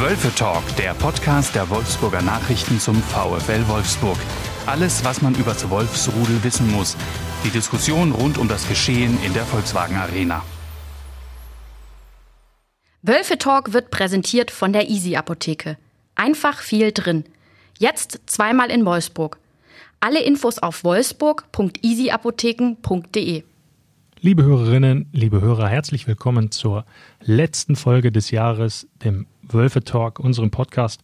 Wölfe Talk, der Podcast der Wolfsburger Nachrichten zum VfL Wolfsburg. Alles, was man über das Wolfsrudel wissen muss. Die Diskussion rund um das Geschehen in der Volkswagen Arena. Wölfe Talk wird präsentiert von der Easy Apotheke. Einfach viel drin. Jetzt zweimal in Wolfsburg. Alle Infos auf wolfsburg.easyapotheken.de. Liebe Hörerinnen, liebe Hörer, herzlich willkommen zur letzten Folge des Jahres, dem Wölfe Talk, unserem Podcast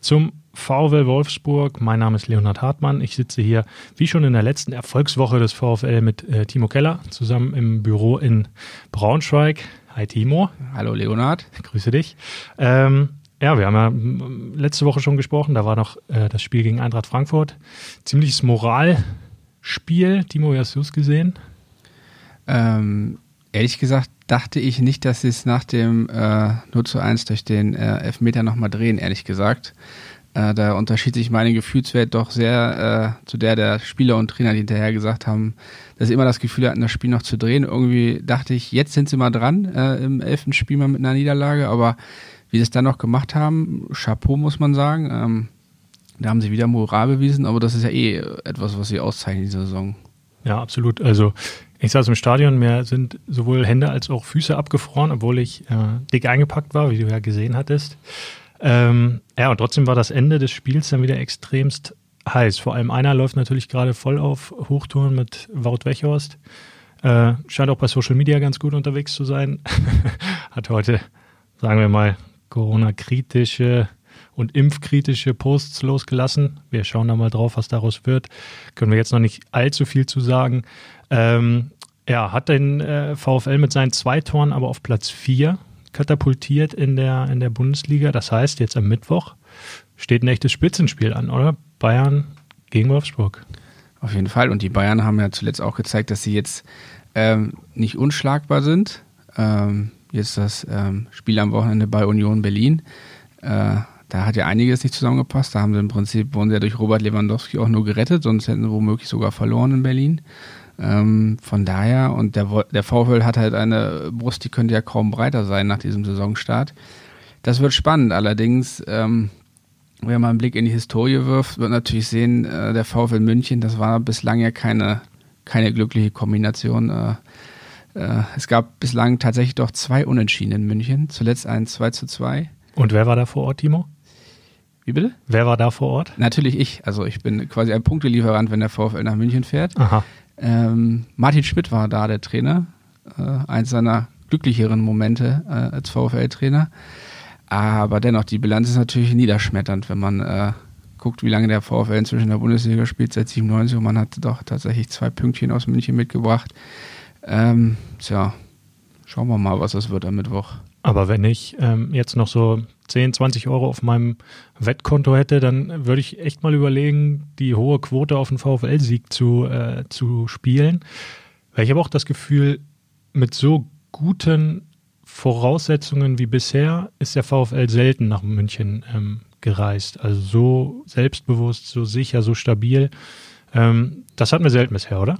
zum VfL Wolfsburg. Mein Name ist Leonhard Hartmann. Ich sitze hier, wie schon in der letzten Erfolgswoche des VfL, mit äh, Timo Keller zusammen im Büro in Braunschweig. Hi Timo. Hallo Leonhard. Grüße dich. Ähm, ja, wir haben ja letzte Woche schon gesprochen. Da war noch äh, das Spiel gegen Eintracht Frankfurt. Ziemliches Moralspiel. Timo, wie hast du es gesehen? Ähm, ehrlich gesagt dachte ich nicht, dass sie es nach dem äh, 0 zu 1 durch den äh, Elfmeter nochmal drehen, ehrlich gesagt. Äh, da unterschied sich meine Gefühlswelt doch sehr äh, zu der der Spieler und Trainer, die hinterher gesagt haben, dass sie immer das Gefühl hatten, das Spiel noch zu drehen. Irgendwie dachte ich, jetzt sind sie mal dran äh, im elften Spiel mal mit einer Niederlage, aber wie sie es dann noch gemacht haben, Chapeau muss man sagen. Ähm, da haben sie wieder Moral bewiesen, aber das ist ja eh etwas, was sie auszeichnen in dieser Saison. Ja, absolut. Also ich saß im Stadion, mir sind sowohl Hände als auch Füße abgefroren, obwohl ich äh, dick eingepackt war, wie du ja gesehen hattest. Ähm, ja, und trotzdem war das Ende des Spiels dann wieder extremst heiß. Vor allem einer läuft natürlich gerade voll auf Hochtouren mit Wout Wechhorst. Äh, scheint auch bei Social Media ganz gut unterwegs zu sein. Hat heute, sagen wir mal, Corona-kritische und impfkritische Posts losgelassen. Wir schauen da mal drauf, was daraus wird. Können wir jetzt noch nicht allzu viel zu sagen. Ähm, ja, hat den äh, VfL mit seinen zwei Toren aber auf Platz 4 katapultiert in der, in der Bundesliga. Das heißt, jetzt am Mittwoch steht ein echtes Spitzenspiel an, oder? Bayern gegen Wolfsburg. Auf jeden Fall. Und die Bayern haben ja zuletzt auch gezeigt, dass sie jetzt ähm, nicht unschlagbar sind. Ähm, jetzt das ähm, Spiel am Wochenende bei Union Berlin. Äh, da hat ja einiges nicht zusammengepasst. Da haben sie im Prinzip, wurden sie ja durch Robert Lewandowski auch nur gerettet, sonst hätten sie womöglich sogar verloren in Berlin. Ähm, von daher, und der, der VfL hat halt eine Brust, die könnte ja kaum breiter sein nach diesem Saisonstart. Das wird spannend. Allerdings, ähm, wenn man einen Blick in die Historie wirft, wird natürlich sehen, äh, der VfL München, das war bislang ja keine, keine glückliche Kombination. Äh, äh, es gab bislang tatsächlich doch zwei Unentschieden in München. Zuletzt ein 2 zu 2. Und wer war da vor Ort, Timo? Wie bitte? Wer war da vor Ort? Natürlich ich. Also ich bin quasi ein Punktelieferant, wenn der VfL nach München fährt. Aha. Ähm, Martin Schmidt war da der Trainer. Äh, eins seiner glücklicheren Momente äh, als VfL-Trainer. Aber dennoch, die Bilanz ist natürlich niederschmetternd, wenn man äh, guckt, wie lange der VfL inzwischen in der Bundesliga spielt, seit 97 und man hat doch tatsächlich zwei Pünktchen aus München mitgebracht. Ähm, tja, schauen wir mal, was das wird am Mittwoch. Aber wenn ich ähm, jetzt noch so 10, 20 Euro auf meinem Wettkonto hätte, dann würde ich echt mal überlegen, die hohe Quote auf den VfL-Sieg zu, äh, zu spielen. Weil ich habe auch das Gefühl, mit so guten Voraussetzungen wie bisher ist der VfL selten nach München ähm, gereist. Also so selbstbewusst, so sicher, so stabil. Ähm, das hatten wir selten bisher, oder?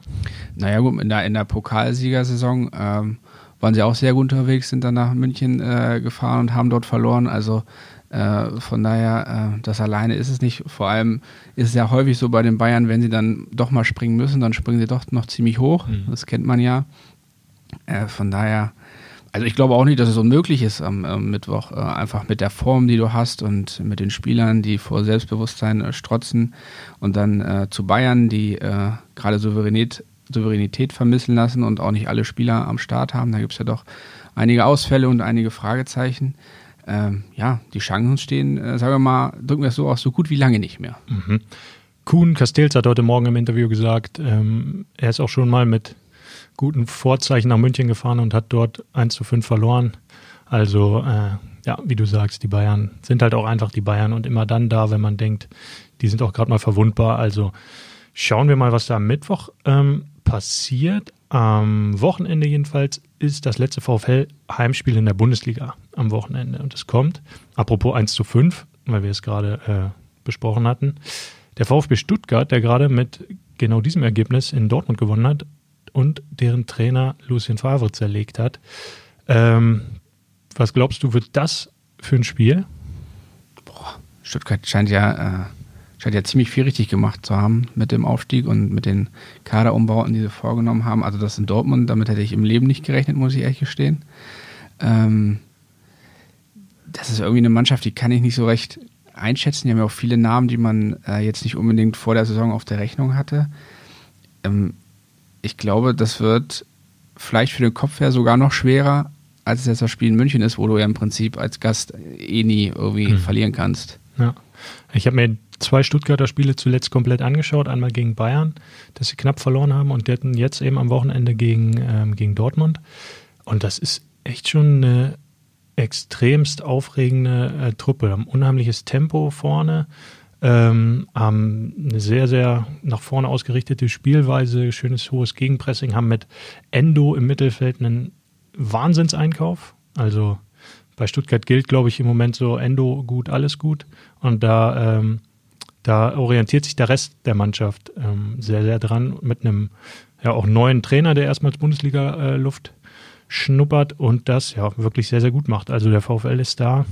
Naja, gut, in der, in der Pokalsiegersaison ähm, waren sie auch sehr gut unterwegs, sind dann nach München äh, gefahren und haben dort verloren. Also äh, von daher, äh, das alleine ist es nicht. Vor allem ist es ja häufig so bei den Bayern, wenn sie dann doch mal springen müssen, dann springen sie doch noch ziemlich hoch. Mhm. Das kennt man ja. Äh, von daher, also ich glaube auch nicht, dass es unmöglich ist am, am Mittwoch. Äh, einfach mit der Form, die du hast und mit den Spielern, die vor Selbstbewusstsein äh, strotzen und dann zu Bayern, die gerade Souveränität Souveränität vermissen lassen und auch nicht alle Spieler am Start haben. Da gibt es ja doch einige Ausfälle und einige Fragezeichen. Ähm, ja, die Chancen stehen, äh, sagen wir mal, drücken wir es so aus, so gut wie lange nicht mehr. Mhm. Kuhn Castells hat heute Morgen im Interview gesagt, ähm, er ist auch schon mal mit guten Vorzeichen nach München gefahren und hat dort 1 zu 5 verloren. Also, äh, ja, wie du sagst, die Bayern sind halt auch einfach die Bayern und immer dann da, wenn man denkt, die sind auch gerade mal verwundbar. Also schauen wir mal, was da am Mittwoch ähm, passiert. Am Wochenende jedenfalls ist das letzte VfL-Heimspiel in der Bundesliga am Wochenende. Und es kommt, apropos 1 zu 5, weil wir es gerade äh, besprochen hatten, der VfB Stuttgart, der gerade mit genau diesem Ergebnis in Dortmund gewonnen hat und deren Trainer Lucien Favre zerlegt hat. Ähm, was glaubst du, wird das für ein Spiel? Stuttgart scheint ja, äh, scheint ja ziemlich viel richtig gemacht zu haben mit dem Aufstieg und mit den Kaderumbauten, die sie vorgenommen haben. Also das in Dortmund, damit hätte ich im Leben nicht gerechnet, muss ich ehrlich gestehen. Ähm, das ist irgendwie eine Mannschaft, die kann ich nicht so recht einschätzen. Die haben ja auch viele Namen, die man äh, jetzt nicht unbedingt vor der Saison auf der Rechnung hatte. Ähm, ich glaube, das wird vielleicht für den Kopf her sogar noch schwerer, als es jetzt das Spiel in München ist, wo du ja im Prinzip als Gast eh nie irgendwie hm. verlieren kannst. Ja. Ich habe mir zwei Stuttgarter Spiele zuletzt komplett angeschaut. Einmal gegen Bayern, dass sie knapp verloren haben und jetzt eben am Wochenende gegen, ähm, gegen Dortmund. Und das ist echt schon eine extremst aufregende äh, Truppe. Haben unheimliches Tempo vorne, ähm, haben eine sehr, sehr nach vorne ausgerichtete Spielweise, schönes hohes Gegenpressing, haben mit Endo im Mittelfeld einen Wahnsinnseinkauf. Also bei Stuttgart gilt, glaube ich, im Moment so Endo gut, alles gut. Und da, ähm, da orientiert sich der Rest der Mannschaft ähm, sehr, sehr dran mit einem ja auch neuen Trainer, der erstmals Bundesliga-Luft äh, schnuppert und das ja wirklich sehr, sehr gut macht. Also der VfL ist da.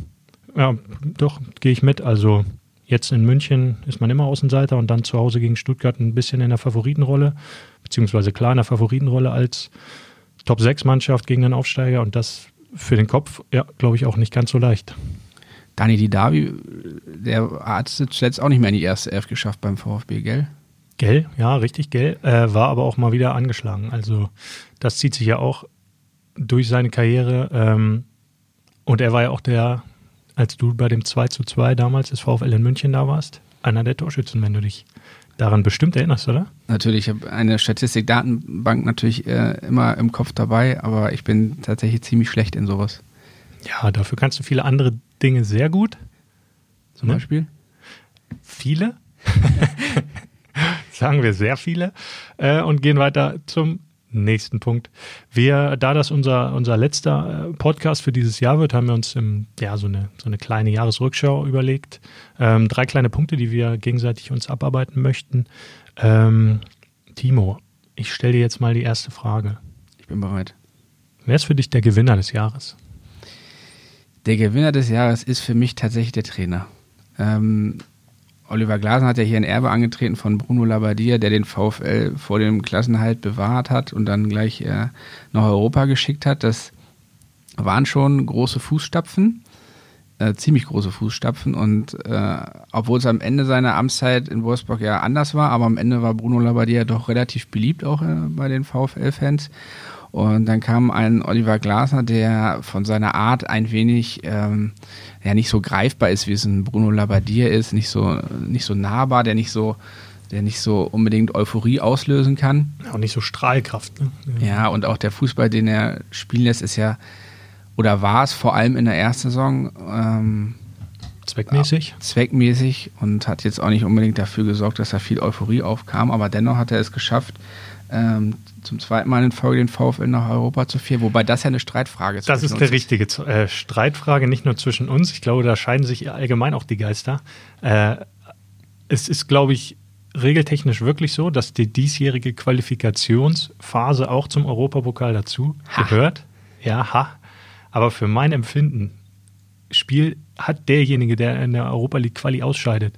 Ja, doch, gehe ich mit. Also jetzt in München ist man immer Außenseiter und dann zu Hause gegen Stuttgart ein bisschen in der Favoritenrolle, beziehungsweise klar in der Favoritenrolle als Top-6-Mannschaft gegen den Aufsteiger und das für den Kopf, ja, glaube ich, auch nicht ganz so leicht. Dani Didavi, der hat es zuletzt auch nicht mehr in die erste Elf geschafft beim VfB, gell? Gell, ja, richtig gell. Äh, war aber auch mal wieder angeschlagen. Also das zieht sich ja auch durch seine Karriere. Ähm, und er war ja auch der, als du bei dem 2 zu 2 damals des VfL in München da warst, einer der Torschützen, wenn du dich daran bestimmt erinnerst, oder? Natürlich, ich habe eine Statistikdatenbank natürlich äh, immer im Kopf dabei, aber ich bin tatsächlich ziemlich schlecht in sowas. Ja, dafür kannst du viele andere Dinge sehr gut. Zum ne? Beispiel? Viele. Sagen wir sehr viele. Äh, und gehen weiter zum nächsten Punkt. Wir, da das unser, unser letzter äh, Podcast für dieses Jahr wird, haben wir uns im, ja, so, eine, so eine kleine Jahresrückschau überlegt. Ähm, drei kleine Punkte, die wir gegenseitig uns abarbeiten möchten. Ähm, Timo, ich stelle dir jetzt mal die erste Frage. Ich bin bereit. Wer ist für dich der Gewinner des Jahres? Der Gewinner des Jahres ist für mich tatsächlich der Trainer. Ähm, Oliver Glasner hat ja hier ein Erbe angetreten von Bruno Labbadia, der den VfL vor dem Klassenhalt bewahrt hat und dann gleich äh, nach Europa geschickt hat. Das waren schon große Fußstapfen, äh, ziemlich große Fußstapfen. Und äh, obwohl es am Ende seiner Amtszeit in Wolfsburg ja anders war, aber am Ende war Bruno Labbadia doch relativ beliebt auch äh, bei den VfL-Fans. Und dann kam ein Oliver Glasner, der von seiner Art ein wenig ähm, ja nicht so greifbar ist, wie es ein Bruno Labbadia ist, nicht so nicht so nahbar, der nicht so der nicht so unbedingt Euphorie auslösen kann. Auch nicht so Strahlkraft. Ne? Ja. ja, und auch der Fußball, den er spielen lässt, ist ja oder war es vor allem in der ersten Saison ähm, zweckmäßig. Zweckmäßig und hat jetzt auch nicht unbedingt dafür gesorgt, dass da viel Euphorie aufkam, aber dennoch hat er es geschafft, ähm, zum zweiten Mal in Folge den VfL nach Europa zu führen, wobei das ja eine Streitfrage ist. Das ist eine richtige äh, Streitfrage, nicht nur zwischen uns. Ich glaube, da scheiden sich allgemein auch die Geister. Äh, es ist, glaube ich, regeltechnisch wirklich so, dass die diesjährige Qualifikationsphase auch zum Europapokal dazu ha. gehört. Ja, ha. Aber für mein Empfinden Spiel hat derjenige, der in der Europa League Quali ausscheidet,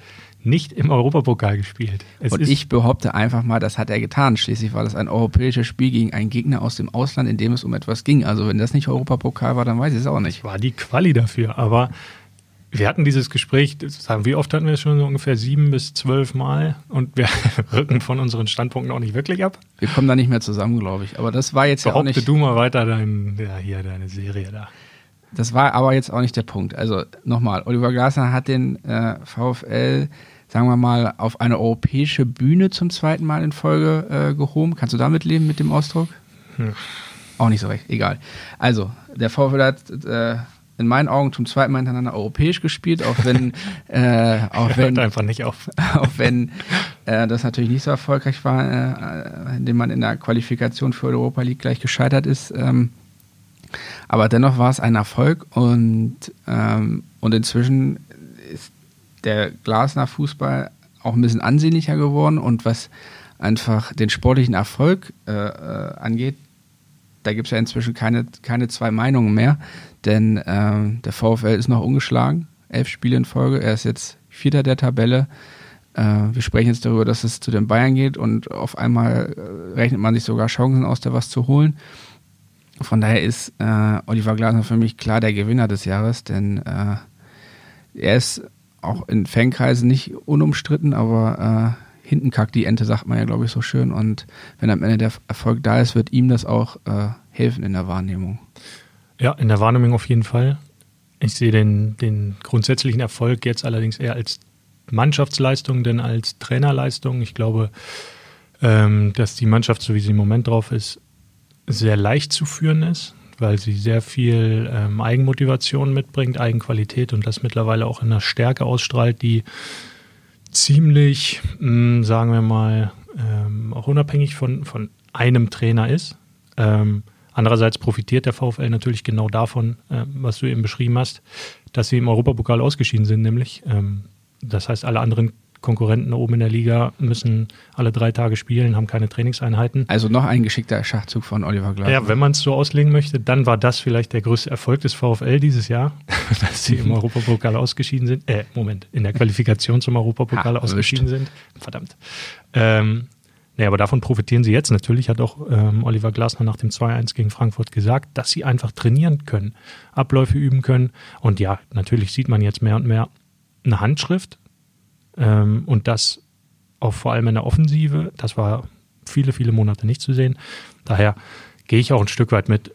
nicht im Europapokal gespielt. Es und ich behaupte einfach mal, das hat er getan. Schließlich war das ein europäisches Spiel gegen einen Gegner aus dem Ausland, in dem es um etwas ging. Also wenn das nicht Europapokal war, dann weiß ich es auch nicht. War die Quali dafür, aber wir hatten dieses Gespräch, sagen, wie oft hatten wir es schon? So ungefähr sieben bis zwölf Mal und wir rücken von unseren Standpunkten auch nicht wirklich ab. Wir kommen da nicht mehr zusammen, glaube ich. Aber das war jetzt Behaupte ja auch nicht. du mal weiter dein, ja, hier deine Serie da. Das war aber jetzt auch nicht der Punkt. Also nochmal, Oliver Glasner hat den äh, VfL sagen wir mal, auf eine europäische Bühne zum zweiten Mal in Folge äh, gehoben. Kannst du damit leben mit dem Ausdruck? Hm. Auch nicht so recht, egal. Also, der VfL hat äh, in meinen Augen zum zweiten Mal hintereinander europäisch gespielt, auch wenn, äh, auch wenn einfach nicht auf. auch wenn äh, das natürlich nicht so erfolgreich war, äh, indem man in der Qualifikation für Europa League gleich gescheitert ist. Ähm, aber dennoch war es ein Erfolg und, ähm, und inzwischen der Glasner Fußball auch ein bisschen ansehnlicher geworden und was einfach den sportlichen Erfolg äh, äh, angeht, da gibt es ja inzwischen keine, keine zwei Meinungen mehr, denn äh, der VfL ist noch ungeschlagen, elf Spiele in Folge, er ist jetzt Vierter der Tabelle. Äh, wir sprechen jetzt darüber, dass es zu den Bayern geht und auf einmal äh, rechnet man sich sogar Chancen aus, da was zu holen. Von daher ist äh, Oliver Glasner für mich klar der Gewinner des Jahres, denn er ist auch in Fankreisen nicht unumstritten, aber äh, hinten kackt die Ente, sagt man ja, glaube ich, so schön. Und wenn am Ende der Erfolg da ist, wird ihm das auch äh, helfen in der Wahrnehmung. Ja, in der Wahrnehmung auf jeden Fall. Ich sehe den, den grundsätzlichen Erfolg jetzt allerdings eher als Mannschaftsleistung denn als Trainerleistung. Ich glaube, ähm, dass die Mannschaft, so wie sie im Moment drauf ist, sehr leicht zu führen ist, weil sie sehr viel ähm, Eigenmotivation mitbringt, Eigenqualität und das mittlerweile auch in einer Stärke ausstrahlt, die ziemlich, mh, hm, sagen wir mal, ähm, auch unabhängig von, von einem Trainer ist. Ähm, andererseits profitiert der VfL natürlich genau davon, äh, was du eben beschrieben hast, dass sie im Europapokal ausgeschieden sind, nämlich. Ähm, das heißt, alle anderen Konkurrenten oben in der Liga müssen alle drei Tage spielen, haben keine Trainingseinheiten. Also noch ein geschickter Schachzug von Oliver Glasner. Ja, wenn man es so auslegen möchte, dann war das vielleicht der größte Erfolg des VfL dieses Jahr, dass sie im Europapokal ausgeschieden sind. Äh, Moment, in der Qualifikation zum Europapokal ha, ausgeschieden sind. Verdammt. Ähm, nee, aber davon profitieren sie jetzt natürlich, hat auch ähm, Oliver Glasner nach dem 2-1 gegen Frankfurt gesagt, dass sie einfach trainieren können, Abläufe üben können. Und ja, natürlich sieht man jetzt mehr und mehr eine Handschrift, ähm, und das auch vor allem in der Offensive. Das war viele, viele Monate nicht zu sehen. Daher gehe ich auch ein Stück weit mit,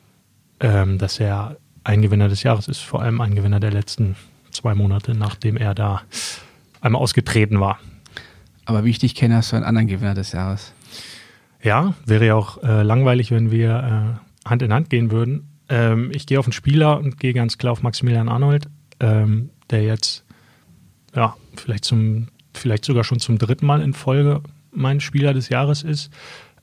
ähm, dass er ein Gewinner des Jahres ist, vor allem ein Gewinner der letzten zwei Monate, nachdem er da einmal ausgetreten war. Aber wie ich dich kenne, hast du einen anderen Gewinner des Jahres. Ja, wäre ja auch äh, langweilig, wenn wir äh, Hand in Hand gehen würden. Ähm, ich gehe auf einen Spieler und gehe ganz klar auf Maximilian Arnold, ähm, der jetzt ja, vielleicht zum, vielleicht sogar schon zum dritten Mal in Folge mein Spieler des Jahres ist.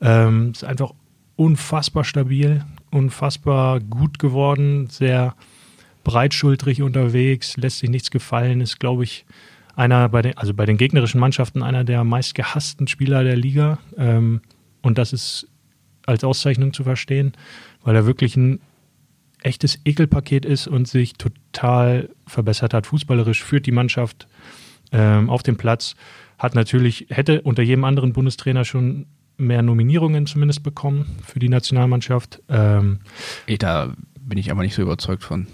Ähm, ist einfach unfassbar stabil, unfassbar gut geworden, sehr breitschultrig unterwegs, lässt sich nichts gefallen, ist, glaube ich, einer bei den, also bei den gegnerischen Mannschaften einer der meistgehassten Spieler der Liga. Ähm, und das ist als Auszeichnung zu verstehen, weil er wirklich ein echtes Ekelpaket ist und sich total verbessert hat. Fußballerisch führt die Mannschaft ähm, auf dem Platz, hat natürlich, hätte unter jedem anderen Bundestrainer schon mehr Nominierungen zumindest bekommen für die Nationalmannschaft. Ähm, da bin ich aber nicht so überzeugt von.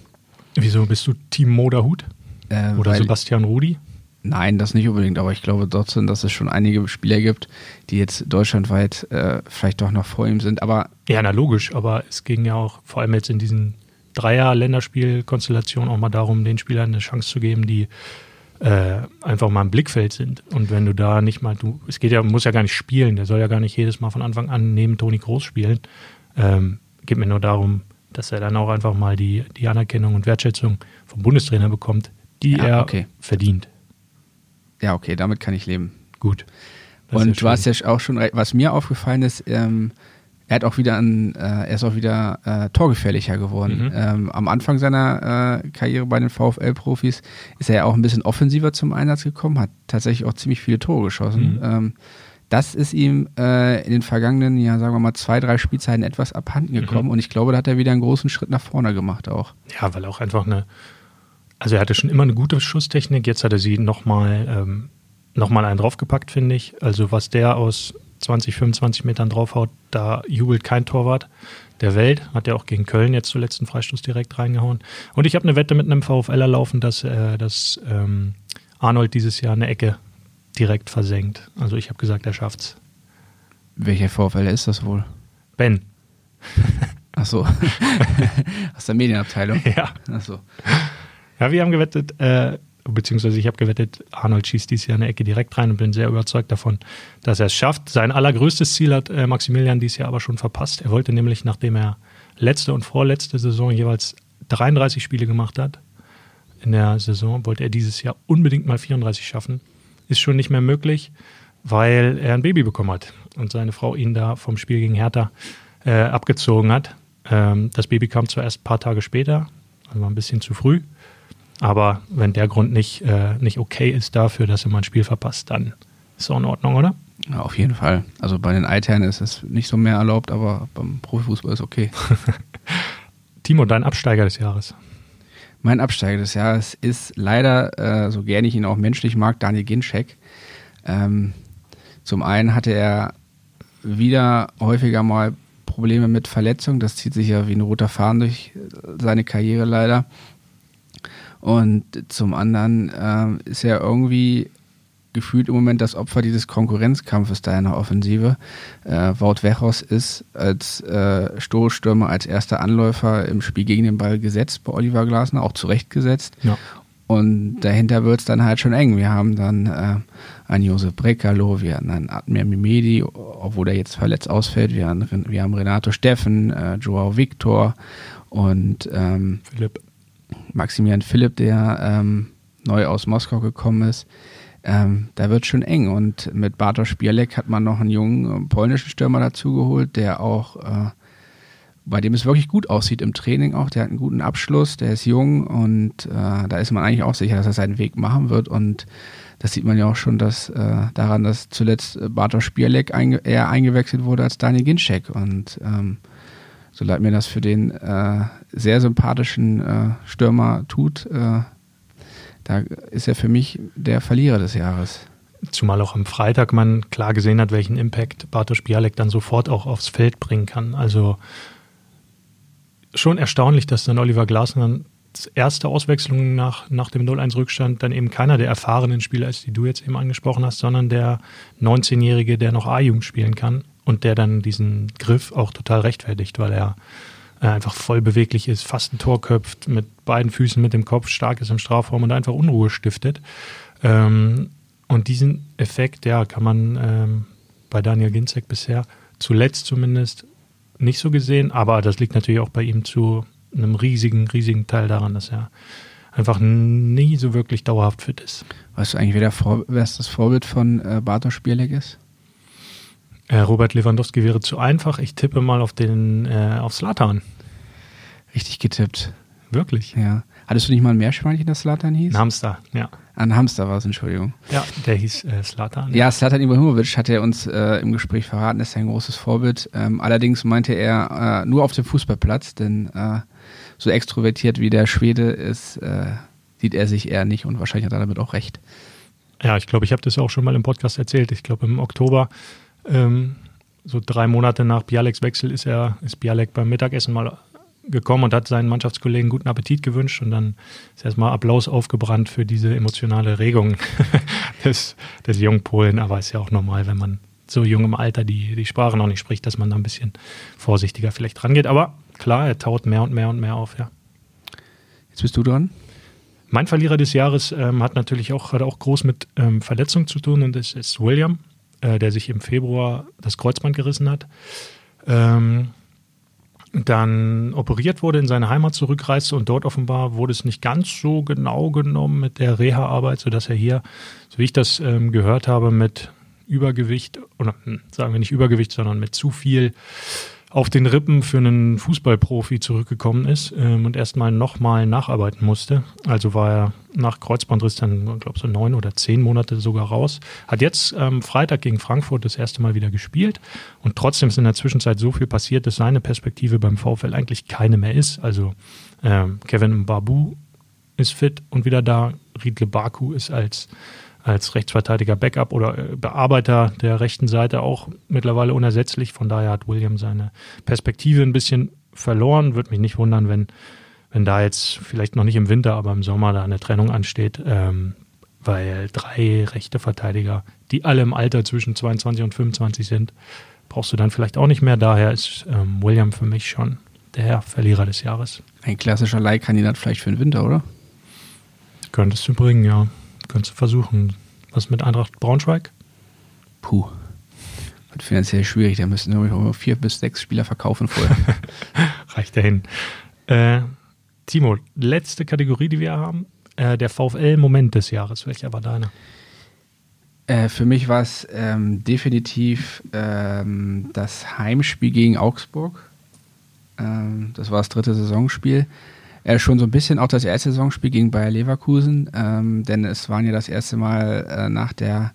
Wieso bist du Team Moderhut? Äh, Oder Sebastian Rudi? Nein, das nicht unbedingt, aber ich glaube trotzdem, dass es schon einige Spieler gibt, die jetzt deutschlandweit äh, vielleicht doch noch vor ihm sind. Aber ja, na logisch, aber es ging ja auch vor allem jetzt in diesen Dreier-Länderspielkonstellationen auch mal darum, den Spielern eine Chance zu geben, die äh, einfach mal im Blickfeld sind. Und wenn du da nicht mal, du, es geht ja, muss ja gar nicht spielen, der soll ja gar nicht jedes Mal von Anfang an neben Toni Groß spielen. Ähm, geht mir nur darum, dass er dann auch einfach mal die, die Anerkennung und Wertschätzung vom Bundestrainer bekommt, die ja, er okay. verdient. Ja, okay, damit kann ich leben. Gut. Und du hast ja auch schon, was mir aufgefallen ist, ähm, er hat auch wieder ein, äh, er ist auch wieder äh, torgefährlicher geworden. Mhm. Ähm, am Anfang seiner äh, Karriere bei den VfL-Profis ist er ja auch ein bisschen offensiver zum Einsatz gekommen, hat tatsächlich auch ziemlich viele Tore geschossen. Mhm. Ähm, das ist ihm äh, in den vergangenen, ja, sagen wir mal, zwei, drei Spielzeiten etwas abhanden gekommen mhm. und ich glaube, da hat er wieder einen großen Schritt nach vorne gemacht auch. Ja, weil auch einfach eine, also er hatte schon immer eine gute Schusstechnik, jetzt hat er sie nochmal ähm, noch einen draufgepackt, finde ich. Also was der aus 20, 25 Metern draufhaut, da jubelt kein Torwart der Welt. Hat ja auch gegen Köln jetzt zuletzt einen Freistoß direkt reingehauen. Und ich habe eine Wette mit einem VfLer laufen, dass, äh, dass ähm, Arnold dieses Jahr eine Ecke direkt versenkt. Also ich habe gesagt, er schafft's. Welcher VfL ist das wohl? Ben. Ach so. Aus der Medienabteilung? Ja. Ach so. Ja, wir haben gewettet, äh, beziehungsweise ich habe gewettet, Arnold schießt dieses Jahr eine Ecke direkt rein und bin sehr überzeugt davon, dass er es schafft. Sein allergrößtes Ziel hat äh, Maximilian dieses Jahr aber schon verpasst. Er wollte nämlich, nachdem er letzte und vorletzte Saison jeweils 33 Spiele gemacht hat, in der Saison wollte er dieses Jahr unbedingt mal 34 schaffen. Ist schon nicht mehr möglich, weil er ein Baby bekommen hat und seine Frau ihn da vom Spiel gegen Hertha äh, abgezogen hat. Ähm, das Baby kam zuerst ein paar Tage später, also war ein bisschen zu früh. Aber wenn der Grund nicht, äh, nicht okay ist dafür, dass er mal ein Spiel verpasst, dann ist es auch in Ordnung, oder? Ja, auf jeden Fall. Also bei den Eiternen ist es nicht so mehr erlaubt, aber beim Profifußball ist okay. Timo, dein Absteiger des Jahres. Mein Absteiger des Jahres ist leider, äh, so gerne ich ihn auch menschlich mag, Daniel Ginczek. Ähm, zum einen hatte er wieder häufiger mal Probleme mit Verletzungen. Das zieht sich ja wie ein roter Faden durch seine Karriere leider. Und zum anderen äh, ist er irgendwie gefühlt im Moment das Opfer dieses Konkurrenzkampfes da in der Offensive. Äh, Wout Wechos ist als äh, Stoßstürmer, als erster Anläufer im Spiel gegen den Ball gesetzt bei Oliver Glasner, auch zurechtgesetzt. Ja. Und dahinter wird es dann halt schon eng. Wir haben dann äh, einen Josef Brekalo, wir haben einen Admir Mimedi, obwohl er jetzt verletzt ausfällt. Wir haben, wir haben Renato Steffen, äh, Joao Victor und ähm, Philipp. Maximilian Philipp, der ähm, neu aus Moskau gekommen ist. Ähm, da wird schon eng. Und mit Bartosz Bielek hat man noch einen jungen äh, polnischen Stürmer dazugeholt, der auch äh, bei dem es wirklich gut aussieht im Training auch. Der hat einen guten Abschluss, der ist jung und äh, da ist man eigentlich auch sicher, dass er seinen Weg machen wird. Und das sieht man ja auch schon dass, äh, daran, dass zuletzt äh, Bartosz Spierleck einge eher eingewechselt wurde als Daniel Ginczek. Und ähm, so leid mir das für den äh, sehr sympathischen äh, Stürmer tut, äh, da ist er für mich der Verlierer des Jahres. Zumal auch am Freitag man klar gesehen hat, welchen Impact Bartosz Bialek dann sofort auch aufs Feld bringen kann. Also schon erstaunlich, dass dann Oliver Glasner erste Auswechslung nach, nach dem 0-1-Rückstand dann eben keiner der erfahrenen Spieler ist, die du jetzt eben angesprochen hast, sondern der 19-Jährige, der noch A-Jugend spielen kann und der dann diesen Griff auch total rechtfertigt, weil er äh, einfach voll beweglich ist, fast ein Tor köpft, mit beiden Füßen, mit dem Kopf, stark ist im Strafraum und einfach Unruhe stiftet. Ähm, und diesen Effekt, ja, kann man ähm, bei Daniel Ginzek bisher zuletzt zumindest nicht so gesehen, aber das liegt natürlich auch bei ihm zu einem riesigen, riesigen Teil daran, dass er einfach nie so wirklich dauerhaft fit ist. Weißt du eigentlich, wer, Vor wer das Vorbild von äh, Bartosz Bierleck ist? Äh, Robert Lewandowski wäre zu einfach. Ich tippe mal auf den äh, auf Slatan. Richtig getippt. Wirklich? Ja. Hattest du nicht mal ein Meerschweinchen, das Slatan hieß? Ein Hamster, ja. Ein Hamster war es, Entschuldigung. Ja, der hieß äh, Slatan. Ja, Slatan Ibrahimovic hat er uns äh, im Gespräch verraten, ist ein großes Vorbild. Ähm, allerdings meinte er äh, nur auf dem Fußballplatz, denn äh, so extrovertiert wie der Schwede ist, äh, sieht er sich eher nicht und wahrscheinlich hat er damit auch recht. Ja, ich glaube, ich habe das auch schon mal im Podcast erzählt. Ich glaube, im Oktober, ähm, so drei Monate nach Bialeks Wechsel, ist er, ist Bialek beim Mittagessen mal gekommen und hat seinen Mannschaftskollegen guten Appetit gewünscht und dann ist erstmal Applaus aufgebrannt für diese emotionale Regung des, des jungen Polen. Aber ist ja auch normal, wenn man so jung im Alter die, die Sprache noch nicht spricht, dass man da ein bisschen vorsichtiger vielleicht rangeht. Aber klar, er taut mehr und mehr und mehr auf, ja. Jetzt bist du dran. Mein Verlierer des Jahres ähm, hat natürlich auch, hat auch groß mit ähm, Verletzungen zu tun und das ist William, äh, der sich im Februar das Kreuzband gerissen hat. Ähm, dann operiert wurde, in seine Heimat zurückreiste und dort offenbar wurde es nicht ganz so genau genommen mit der Reha-Arbeit, sodass er hier, so wie ich das ähm, gehört habe, mit Übergewicht, oder hm, sagen wir nicht Übergewicht, sondern mit zu viel auf den Rippen für einen Fußballprofi zurückgekommen ist ähm, und erstmal nochmal nacharbeiten musste. Also war er nach Kreuzbandriss dann, glaube so neun oder zehn Monate sogar raus. Hat jetzt ähm, Freitag gegen Frankfurt das erste Mal wieder gespielt und trotzdem ist in der Zwischenzeit so viel passiert, dass seine Perspektive beim VfL eigentlich keine mehr ist. Also ähm, Kevin Babu ist fit und wieder da. Riedle Baku ist als als Rechtsverteidiger Backup oder äh, Bearbeiter der rechten Seite auch mittlerweile unersetzlich. Von daher hat William seine Perspektive ein bisschen verloren. Würde mich nicht wundern, wenn, wenn da jetzt vielleicht noch nicht im Winter, aber im Sommer da eine Trennung ansteht, ähm, weil drei rechte Verteidiger, die alle im Alter zwischen 22 und 25 sind, brauchst du dann vielleicht auch nicht mehr. Daher ist ähm, William für mich schon der Verlierer des Jahres. Ein klassischer Leihkandidat vielleicht für den Winter, oder? Könntest du bringen, ja. Könntest du versuchen. Was mit Eintracht Braunschweig? Puh. Wird finanziell schwierig. Da müssen wir vier bis sechs Spieler verkaufen vorher. Reicht dahin. Äh, Timo, letzte Kategorie, die wir haben. Äh, der VfL-Moment des Jahres. Welcher war deiner? Äh, für mich war es ähm, definitiv ähm, das Heimspiel gegen Augsburg. Ähm, das war das dritte Saisonspiel äh, schon so ein bisschen auch das erste Saisonspiel gegen Bayer Leverkusen, ähm, denn es waren ja das erste Mal äh, nach der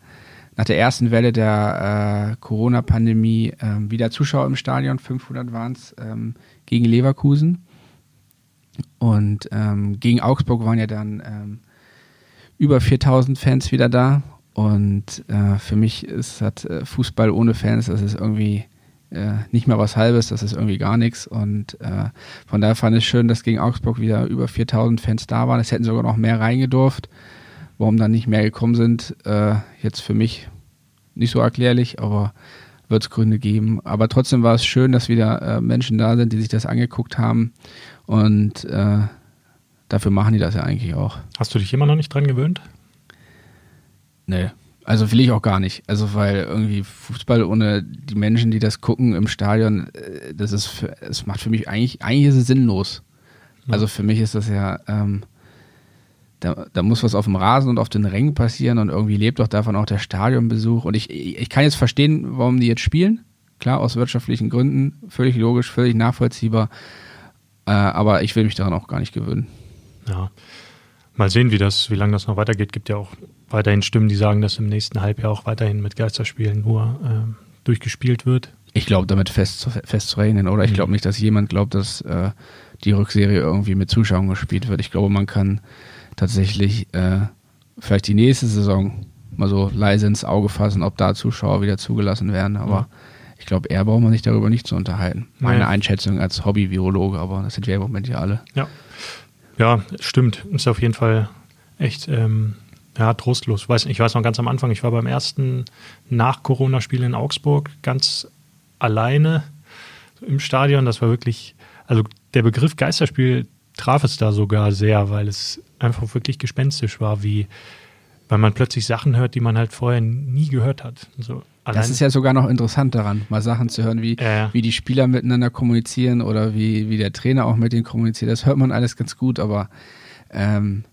nach der ersten Welle der äh, Corona-Pandemie ähm, wieder Zuschauer im Stadion, 500 waren es, ähm, gegen Leverkusen. Und ähm, gegen Augsburg waren ja dann ähm, über 4000 Fans wieder da. Und äh, für mich ist hat äh, Fußball ohne Fans, das ist irgendwie äh, nicht mal was Halbes, das ist irgendwie gar nichts. Und äh, von daher fand ich es schön, dass gegen Augsburg wieder über 4000 Fans da waren. Es hätten sogar noch mehr reingedurft. Warum dann nicht mehr gekommen sind, äh, jetzt für mich nicht so erklärlich, aber wird es Gründe geben. Aber trotzdem war es schön, dass wieder äh, Menschen da sind, die sich das angeguckt haben. Und äh, dafür machen die das ja eigentlich auch. Hast du dich immer noch nicht dran gewöhnt? Nee. Also will ich auch gar nicht. Also weil irgendwie Fußball ohne die Menschen, die das gucken im Stadion, äh, das ist, für, das macht für mich eigentlich, eigentlich ist es sinnlos. Ja. Also für mich ist das ja, ähm, da, da, muss was auf dem Rasen und auf den Rängen passieren und irgendwie lebt doch davon auch der Stadionbesuch. Und ich, ich kann jetzt verstehen, warum die jetzt spielen. Klar, aus wirtschaftlichen Gründen, völlig logisch, völlig nachvollziehbar. Äh, aber ich will mich daran auch gar nicht gewöhnen. Ja. Mal sehen, wie das, wie lange das noch weitergeht. Gibt ja auch weiterhin Stimmen, die sagen, dass im nächsten Halbjahr auch weiterhin mit Geisterspielen nur äh, durchgespielt wird. Ich glaube, damit fest, fest zu rechnen, oder? Ich mhm. glaube nicht, dass jemand glaubt, dass äh, die Rückserie irgendwie mit Zuschauern gespielt wird. Ich glaube, man kann tatsächlich äh, vielleicht die nächste Saison mal so leise ins Auge fassen, ob da Zuschauer wieder zugelassen werden. Aber mhm. ich glaube, eher braucht man sich darüber nicht zu unterhalten. Meine ja. Einschätzung als Hobby-Virologe, aber das sind wir im Moment ja alle. Ja. Ja, stimmt. Ist auf jeden Fall echt ähm, ja, trostlos. Weiß, ich weiß noch ganz am Anfang, ich war beim ersten Nach-Corona-Spiel in Augsburg ganz alleine im Stadion. Das war wirklich, also der Begriff Geisterspiel traf es da sogar sehr, weil es einfach wirklich gespenstisch war, wie weil man plötzlich Sachen hört, die man halt vorher nie gehört hat. So, das ist ja sogar noch interessant daran, mal Sachen zu hören, wie, äh. wie die Spieler miteinander kommunizieren oder wie, wie der Trainer auch mit denen kommuniziert. Das hört man alles ganz gut, aber ähm,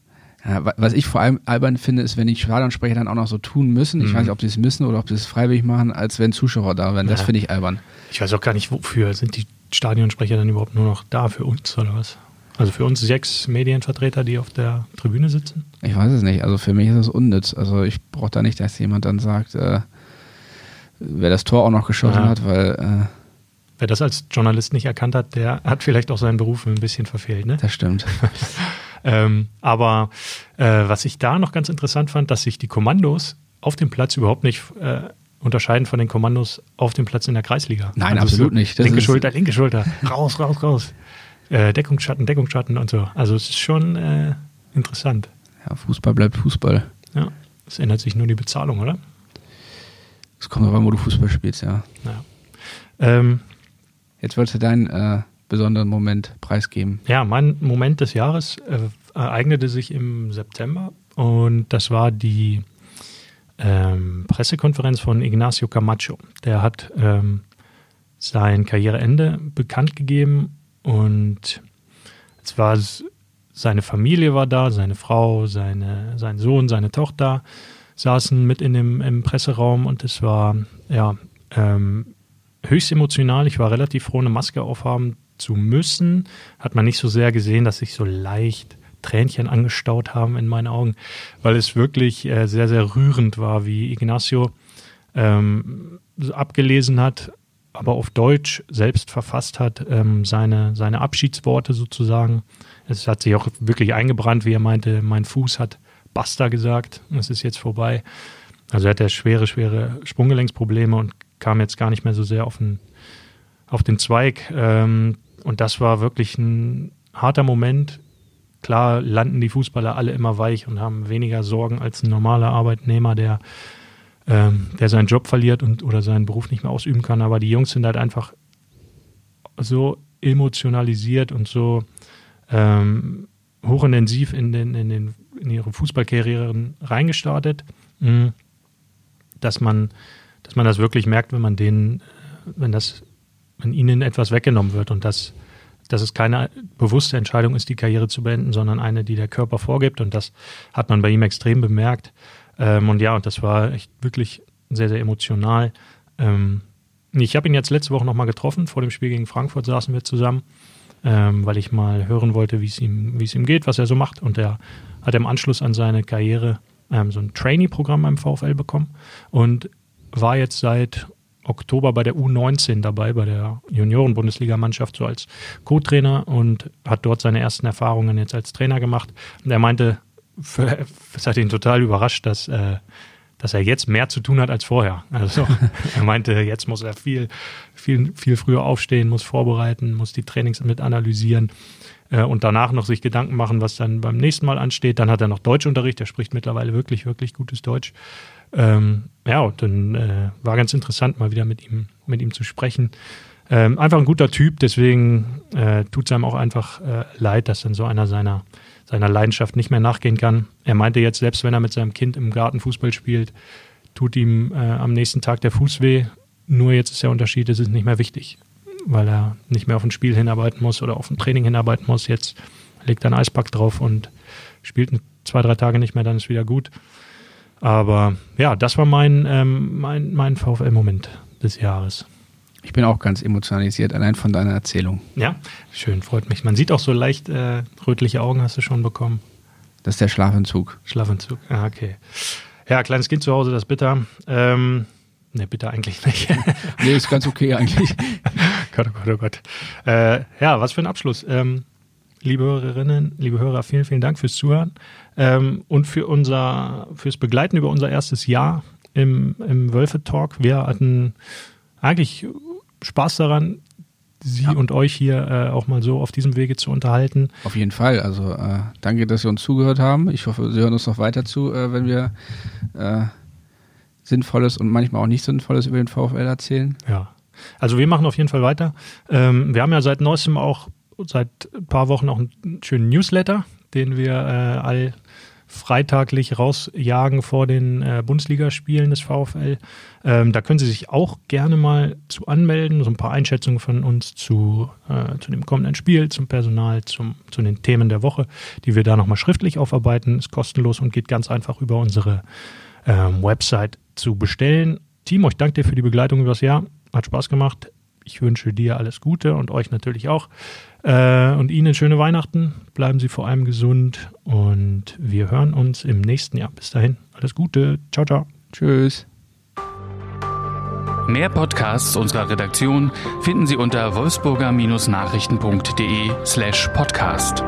ja, was ich vor allem albern finde, ist, wenn die Stadionsprecher dann auch noch so tun müssen. Ich mhm. weiß nicht, ob sie es müssen oder ob sie es freiwillig machen, als wenn Zuschauer da wären. Das ja. finde ich albern. Ich weiß auch gar nicht, wofür sind die Stadionsprecher dann überhaupt nur noch da für uns oder was? Also für uns sechs Medienvertreter, die auf der Tribüne sitzen? Ich weiß es nicht. Also für mich ist es unnütz. Also ich brauche da nicht, dass jemand dann sagt, äh, wer das Tor auch noch geschossen ja. hat, weil. Äh, wer das als Journalist nicht erkannt hat, der hat vielleicht auch seinen Beruf ein bisschen verfehlt, ne? Das stimmt. ähm, aber äh, was ich da noch ganz interessant fand, dass sich die Kommandos auf dem Platz überhaupt nicht äh, unterscheiden von den Kommandos auf dem Platz in der Kreisliga. Nein, also absolut so nicht. Das linke Schulter, linke Schulter, raus, raus, raus. Äh, Deckungsschatten, Deckungsschatten und so. Also es ist schon äh, interessant. Ja, Fußball bleibt Fußball. Ja, es ändert sich nur die Bezahlung, oder? Es kommt an, wo du Fußball spielst, ja. ja. Ähm, Jetzt wolltest du deinen äh, besonderen Moment preisgeben. Ja, mein Moment des Jahres äh, ereignete sich im September und das war die ähm, Pressekonferenz von Ignacio Camacho. Der hat ähm, sein Karriereende bekannt gegeben und es war seine Familie war da, seine Frau, seine, sein Sohn, seine Tochter saßen mit in dem im Presseraum und es war ja ähm, höchst emotional. Ich war relativ froh, eine Maske aufhaben zu müssen. Hat man nicht so sehr gesehen, dass sich so leicht Tränchen angestaut haben in meinen Augen, weil es wirklich äh, sehr, sehr rührend war, wie Ignacio ähm, abgelesen hat, aber auf Deutsch selbst verfasst hat, ähm, seine, seine Abschiedsworte sozusagen. Es hat sich auch wirklich eingebrannt, wie er meinte, mein Fuß hat Basta gesagt, es ist jetzt vorbei. Also er hatte schwere, schwere Sprunggelenksprobleme und kam jetzt gar nicht mehr so sehr auf den, auf den Zweig. Ähm, und das war wirklich ein harter Moment. Klar landen die Fußballer alle immer weich und haben weniger Sorgen als ein normaler Arbeitnehmer, der, ähm, der seinen Job verliert und oder seinen Beruf nicht mehr ausüben kann. Aber die Jungs sind halt einfach so emotionalisiert und so ähm, hochintensiv in, den, in, den, in ihre Fußballkarrieren reingestartet, mm, dass man, dass man das wirklich merkt, wenn man denen, wenn das, wenn ihnen etwas weggenommen wird und dass, dass es keine bewusste Entscheidung ist, die Karriere zu beenden, sondern eine, die der Körper vorgibt. Und das hat man bei ihm extrem bemerkt. Ähm, und ja, und das war echt wirklich sehr, sehr emotional. Ähm, ich habe ihn jetzt letzte Woche nochmal getroffen. Vor dem Spiel gegen Frankfurt saßen wir zusammen ähm, weil ich mal hören wollte, wie es ihm, es ihm geht, was er so macht. Und er hat im Anschluss an seine Karriere ähm, so ein Trainee-Programm beim VfL bekommen und war jetzt seit Oktober bei der U19 dabei, bei der Junioren-Bundesligamannschaft, so als Co-Trainer und hat dort seine ersten Erfahrungen jetzt als Trainer gemacht. Und er meinte, es hat ihn total überrascht, dass, äh, dass er jetzt mehr zu tun hat als vorher. Also er meinte, jetzt muss er viel, viel, viel früher aufstehen, muss vorbereiten, muss die Trainings mit analysieren äh, und danach noch sich Gedanken machen, was dann beim nächsten Mal ansteht. Dann hat er noch Deutschunterricht, er spricht mittlerweile wirklich, wirklich gutes Deutsch. Ähm, ja, und dann äh, war ganz interessant, mal wieder mit ihm, mit ihm zu sprechen. Ähm, einfach ein guter Typ, deswegen äh, tut es einem auch einfach äh, leid, dass dann so einer seiner, seiner Leidenschaft nicht mehr nachgehen kann. Er meinte jetzt, selbst wenn er mit seinem Kind im Garten Fußball spielt, tut ihm äh, am nächsten Tag der Fuß weh. Nur jetzt ist der Unterschied, es ist nicht mehr wichtig, weil er nicht mehr auf ein Spiel hinarbeiten muss oder auf ein Training hinarbeiten muss. Jetzt legt er einen Eispack drauf und spielt zwei, drei Tage nicht mehr, dann ist wieder gut. Aber ja, das war mein, ähm, mein, mein VfL-Moment des Jahres. Ich bin auch ganz emotionalisiert, allein von deiner Erzählung. Ja, schön, freut mich. Man sieht auch so leicht äh, rötliche Augen, hast du schon bekommen. Das ist der Schlafentzug. Schlafentzug, ah, okay. Ja, kleines Kind zu Hause, das ist bitter. Ähm, ne, bitter eigentlich nicht. nee, ist ganz okay eigentlich. Gott, oh Gott, oh Gott. Äh, ja, was für ein Abschluss. Ähm, liebe Hörerinnen, liebe Hörer, vielen, vielen Dank fürs Zuhören ähm, und für unser, fürs Begleiten über unser erstes Jahr im, im Wölfe Talk. Wir hatten eigentlich Spaß daran, Sie ja. und euch hier äh, auch mal so auf diesem Wege zu unterhalten. Auf jeden Fall. Also äh, danke, dass Sie uns zugehört haben. Ich hoffe, Sie hören uns noch weiter zu, äh, wenn wir äh, Sinnvolles und manchmal auch nicht Sinnvolles über den VfL erzählen. Ja. Also wir machen auf jeden Fall weiter. Ähm, wir haben ja seit neuestem auch seit ein paar Wochen auch einen schönen Newsletter, den wir äh, all freitaglich rausjagen vor den äh, Bundesligaspielen des VfL. Ähm, da können Sie sich auch gerne mal zu anmelden, so ein paar Einschätzungen von uns zu, äh, zu dem kommenden Spiel, zum Personal, zum, zu den Themen der Woche, die wir da nochmal schriftlich aufarbeiten. Ist kostenlos und geht ganz einfach über unsere ähm, Website zu bestellen. Timo, ich danke dir für die Begleitung übers Jahr. Hat Spaß gemacht. Ich wünsche dir alles Gute und euch natürlich auch. Äh, und Ihnen schöne Weihnachten. Bleiben Sie vor allem gesund und wir hören uns im nächsten Jahr. Bis dahin, alles Gute. Ciao, ciao. Tschüss. Mehr Podcasts unserer Redaktion finden Sie unter wolfsburger-nachrichten.de slash podcast.